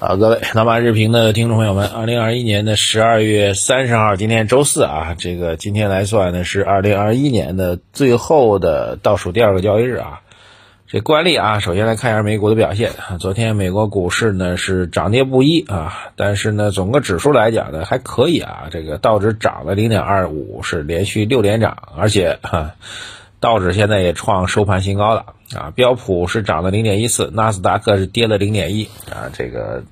好，各位南马日评的听众朋友们，二零二一年的十二月三十号，今天周四啊，这个今天来算呢是二零二一年的最后的倒数第二个交易日啊。这惯例啊，首先来看一下美股的表现。昨天美国股市呢是涨跌不一啊，但是呢总个指数来讲呢还可以啊。这个道指涨了零点二五，是连续六连涨，而且哈，道指现在也创收盘新高了啊。标普是涨了零点一四，纳斯达克是跌了零点一啊。这个。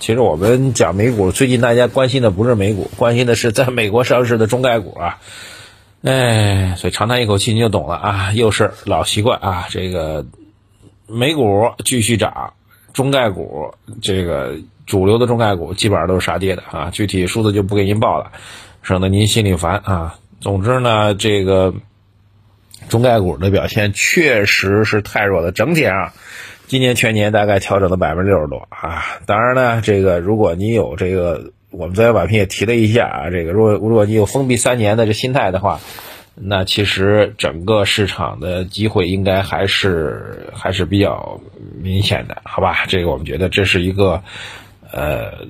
其实我们讲美股，最近大家关心的不是美股，关心的是在美国上市的中概股啊。哎，所以长叹一口气你就懂了啊，又是老习惯啊。这个美股继续涨，中概股这个主流的中概股基本上都是杀跌的啊。具体数字就不给您报了，省得您心里烦啊。总之呢，这个中概股的表现确实是太弱了，整体上。今年全年大概调整了百分之六十多啊！当然呢，这个如果你有这个，我们昨天晚评也提了一下啊，这个如果如果你有封闭三年的这心态的话，那其实整个市场的机会应该还是还是比较明显的，好吧？这个我们觉得这是一个呃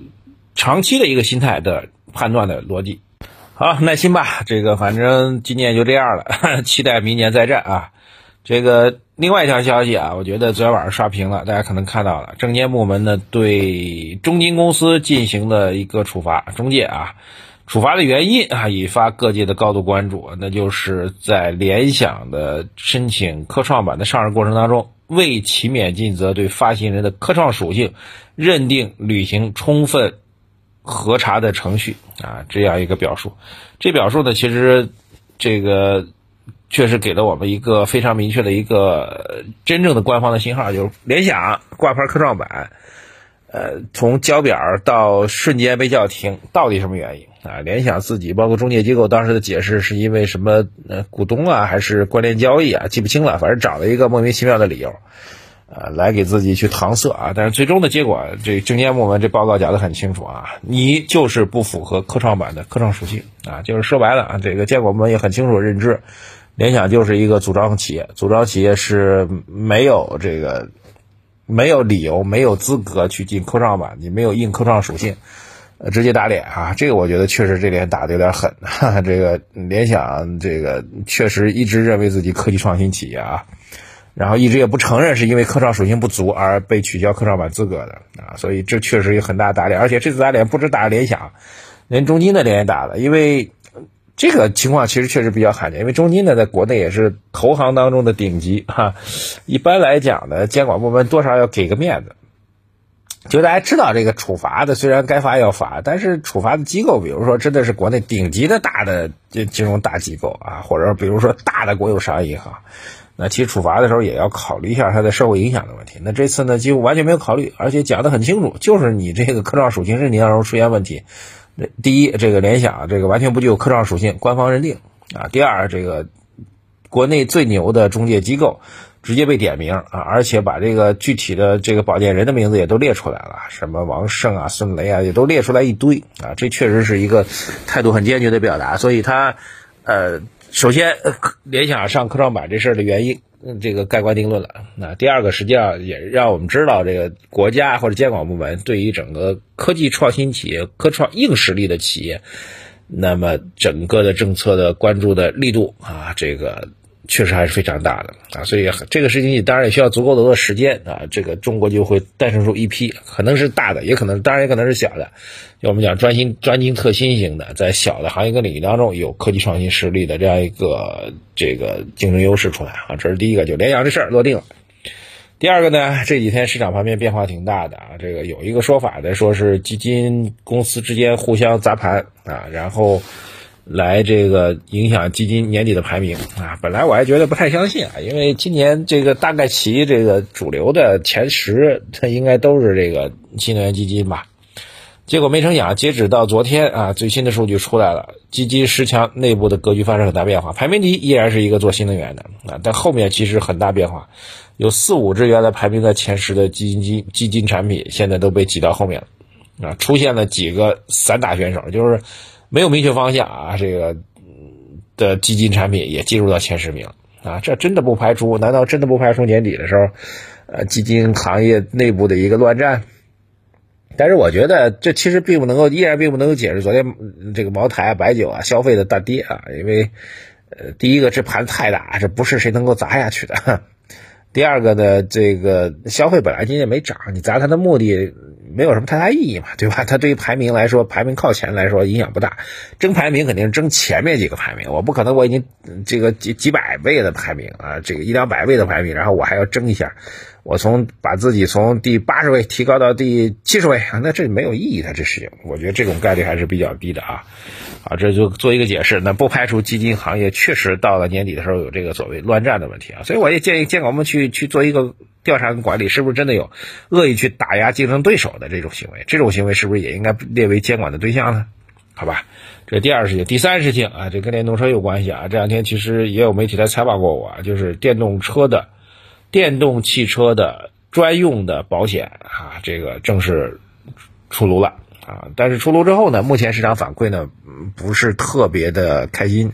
长期的一个心态的判断的逻辑。好，耐心吧，这个反正今年就这样了，期待明年再战啊！这个另外一条消息啊，我觉得昨天晚上刷屏了，大家可能看到了，证监部门呢对中金公司进行了一个处罚，中介啊，处罚的原因啊引发各界的高度关注，那就是在联想的申请科创板的上市过程当中，未勤勉尽责对发行人的科创属性认定履行充分核查的程序啊，这样一个表述，这表述呢，其实这个。确实给了我们一个非常明确的一个真正的官方的信号，就是联想挂牌科创板，呃，从交表到瞬间被叫停，到底什么原因啊？联想自己包括中介机构当时的解释是因为什么？呃，股东啊，还是关联交易啊？记不清了，反正找了一个莫名其妙的理由，呃，来给自己去搪塞啊。但是最终的结果，这证监部门这报告讲得很清楚啊，你就是不符合科创板的科创属性啊，就是说白了啊，这个监管部门也很清楚认知。联想就是一个组装企业，组装企业是没有这个没有理由、没有资格去进科创板，你没有硬科创属性，呃，直接打脸啊！这个我觉得确实这脸打的有点狠。哈哈，这个联想这个确实一直认为自己科技创新企业啊，然后一直也不承认是因为科创属性不足而被取消科创板资格的啊，所以这确实有很大打脸，而且这次打脸不止打联想，连中金的脸也打了，因为。这个情况其实确实比较罕见，因为中金呢在国内也是投行当中的顶级哈。一般来讲呢，监管部门多少要给个面子。就大家知道，这个处罚的虽然该罚要罚，但是处罚的机构，比如说真的是国内顶级的大的金金融大机构啊，或者比如说大的国有商业银行，那其实处罚的时候也要考虑一下它的社会影响的问题。那这次呢，几乎完全没有考虑，而且讲得很清楚，就是你这个科创属性认定当中出现问题。第一，这个联想这个完全不具有科创属性，官方认定啊。第二，这个国内最牛的中介机构直接被点名啊，而且把这个具体的这个保荐人的名字也都列出来了，什么王胜啊、孙雷啊，也都列出来一堆啊。这确实是一个态度很坚决的表达。所以他呃，首先联想上科创板这事儿的原因。这个盖棺定论了。那第二个，实际上也让我们知道，这个国家或者监管部门对于整个科技创新企业、科创硬实力的企业，那么整个的政策的关注的力度啊，这个。确实还是非常大的啊，所以这个事情你当然也需要足够多的时间啊，这个中国就会诞生出一批可能是大的，也可能当然也可能是小的，就我们讲专心专精特新型的，在小的行业跟领域当中有科技创新实力的这样一个这个竞争优势出来啊，这是第一个，就联想这事儿落定了。第二个呢，这几天市场方面变化挺大的啊，这个有一个说法的，说是基金公司之间互相砸盘啊，然后。来这个影响基金年底的排名啊！本来我还觉得不太相信啊，因为今年这个大概其这个主流的前十，它应该都是这个新能源基金吧。结果没成想，截止到昨天啊，最新的数据出来了，基金十强内部的格局发生很大变化，排名第一依然是一个做新能源的啊，但后面其实很大变化，有四五只原来排名在前十的基金基基金产品，现在都被挤到后面了啊，出现了几个散打选手，就是。没有明确方向啊，这个的基金产品也进入到前十名啊，这真的不排除？难道真的不排除年底的时候，呃，基金行业内部的一个乱战？但是我觉得这其实并不能够，依然并不能够解释昨天这个茅台啊、白酒啊消费的大跌啊，因为呃，第一个这盘太大，这不是谁能够砸下去的。第二个呢，这个消费本来今天没涨，你砸它的目的没有什么太大意义嘛，对吧？它对于排名来说，排名靠前来说影响不大。争排名肯定是争前面几个排名，我不可能我已经这个几几百倍的排名啊，这个一两百倍的排名，然后我还要争一下。我从把自己从第八十位提高到第七十位啊，那这没有意义的这事情，我觉得这种概率还是比较低的啊。啊，这就做一个解释，那不排除基金行业确实到了年底的时候有这个所谓乱战的问题啊。所以我也建议监管部门去去做一个调查跟管理，是不是真的有恶意去打压竞争对手的这种行为？这种行为是不是也应该列为监管的对象呢？好吧，这第二事情，第三事情啊，这跟电动车有关系啊。这两天其实也有媒体来采访过我，就是电动车的。电动汽车的专用的保险啊，这个正式出炉了啊！但是出炉之后呢，目前市场反馈呢不是特别的开心，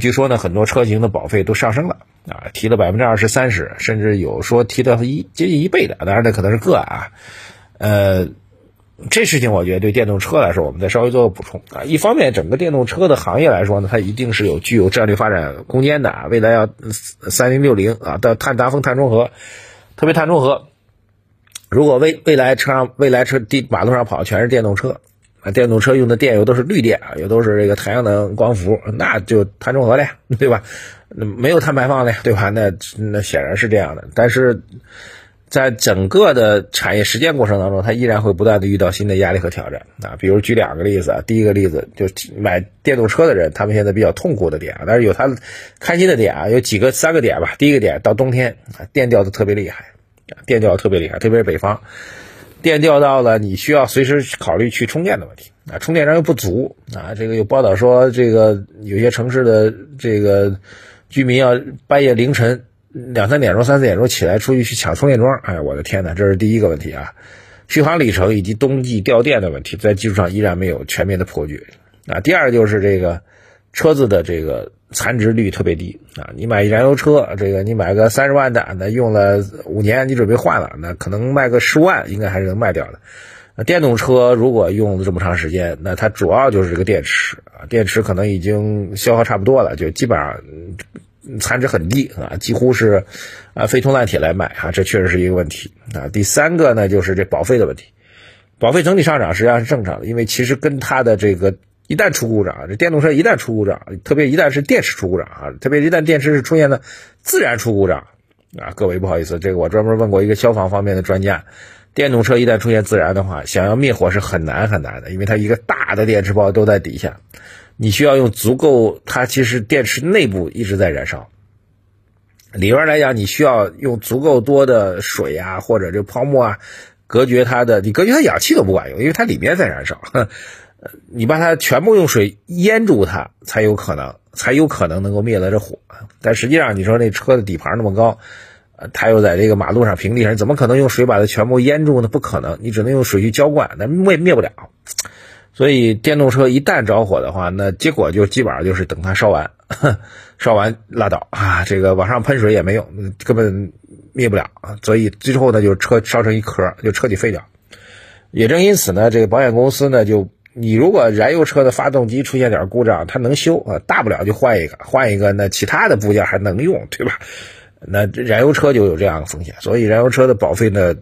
据说呢很多车型的保费都上升了啊，提了百分之二十三十，甚至有说提到一接近一倍的，当然这可能是个案啊，呃。这事情我觉得对电动车来说，我们再稍微做个补充啊。一方面，整个电动车的行业来说呢，它一定是有具有战略发展空间的啊。未来要三零六零啊，到碳达峰、碳中和，特别碳中和。如果未未来车上未来车地马路上跑全是电动车啊，电动车用的电又都是绿电啊，又都是这个太阳能光伏，那就碳中和了呀，对吧？没有碳排放了呀，对吧？那那显然是这样的，但是。在整个的产业实践过程当中，它依然会不断的遇到新的压力和挑战啊。比如举两个例子啊，第一个例子就买电动车的人，他们现在比较痛苦的点啊，但是有他开心的点啊，有几个三个点吧。第一个点到冬天啊，电掉的特别厉害，电掉特别厉害，特别是北方，电掉到了你需要随时考虑去充电的问题啊，充电桩又不足啊。这个有报道说，这个有些城市的这个居民要半夜凌晨。两三点钟、三四点钟起来出去去抢充电桩，哎，我的天哪，这是第一个问题啊！续航里程以及冬季掉电的问题，在技术上依然没有全面的破局啊。第二就是这个车子的这个残值率特别低啊。你买燃油车，这个你买个三十万的，那用了五年，你准备换了，那可能卖个十万，应该还是能卖掉的。那电动车如果用了这么长时间，那它主要就是这个电池啊，电池可能已经消耗差不多了，就基本上。残值很低啊，几乎是啊废铜烂铁来买啊，这确实是一个问题啊。第三个呢，就是这保费的问题，保费整体上涨实际上是正常的，因为其实跟它的这个一旦出故障，这电动车一旦出故障，特别一旦是电池出故障啊，特别一旦电池是出现了自燃出故障啊，各位不好意思，这个我专门问过一个消防方面的专家，电动车一旦出现自燃的话，想要灭火是很难很难的，因为它一个大的电池包都在底下。你需要用足够，它其实电池内部一直在燃烧。理论来讲，你需要用足够多的水啊，或者这泡沫啊，隔绝它的。你隔绝它氧气都不管用，因为它里面在燃烧。你把它全部用水淹住它，才有可能，才有可能能够灭了这火。但实际上，你说那车的底盘那么高，呃，它又在这个马路上平地上，怎么可能用水把它全部淹住呢？不可能，你只能用水去浇灌，那灭灭不了。所以电动车一旦着火的话，那结果就基本上就是等它烧完，烧完拉倒啊，这个往上喷水也没用，根本灭不了啊。所以最后呢，就车烧成一壳，就彻底废掉。也正因此呢，这个保险公司呢，就你如果燃油车的发动机出现点故障，它能修啊，大不了就换一个，换一个那其他的部件还能用，对吧？那燃油车就有这样的风险，所以燃油车的保费呢？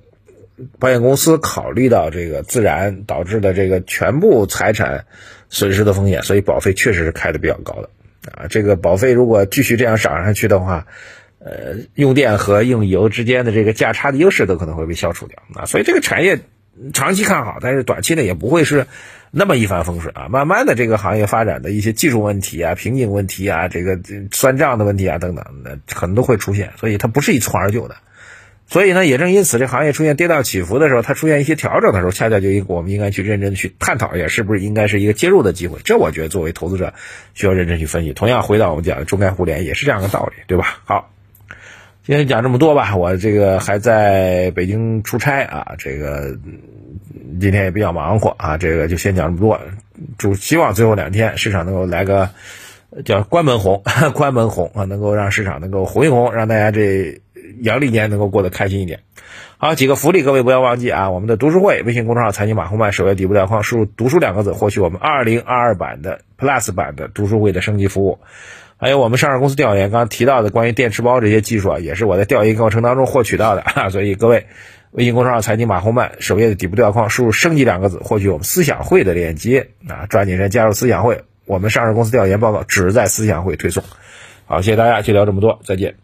保险公司考虑到这个自然导致的这个全部财产损失的风险，所以保费确实是开的比较高的啊。这个保费如果继续这样涨上去的话，呃，用电和用油之间的这个价差的优势都可能会被消除掉啊。所以这个产业长期看好，但是短期呢也不会是那么一帆风顺啊。慢慢的，这个行业发展的一些技术问题啊、瓶颈问题啊、这个算账的问题啊等等那，可能都会出现，所以它不是一蹴而就的。所以呢，也正因此，这行业出现跌宕起伏的时候，它出现一些调整的时候，恰恰就应我们应该去认真的去探讨一下，是不是应该是一个介入的机会。这我觉得作为投资者需要认真去分析。同样，回到我们讲的中概互联也是这样的道理，对吧？好，今天讲这么多吧，我这个还在北京出差啊，这个今天也比较忙活啊，这个就先讲这么多。祝希望最后两天市场能够来个叫关门红，关门红啊，能够让市场能够红一红，让大家这。阳历年能够过得开心一点。好，几个福利，各位不要忘记啊！我们的读书会微信公众号“财经马红漫”首页底部对话框输入“读书”两个字，获取我们2022版的 Plus 版的读书会的升级服务。还有我们上市公司调研，刚刚提到的关于电池包这些技术啊，也是我在调研过程当中获取到的啊。所以各位，微信公众号“财经马红漫”首页的底部对话框输入“升级”两个字，获取我们思想会的链接啊！抓紧时间加入思想会，我们上市公司调研报告只在思想会推送。好，谢谢大家，就聊这么多，再见。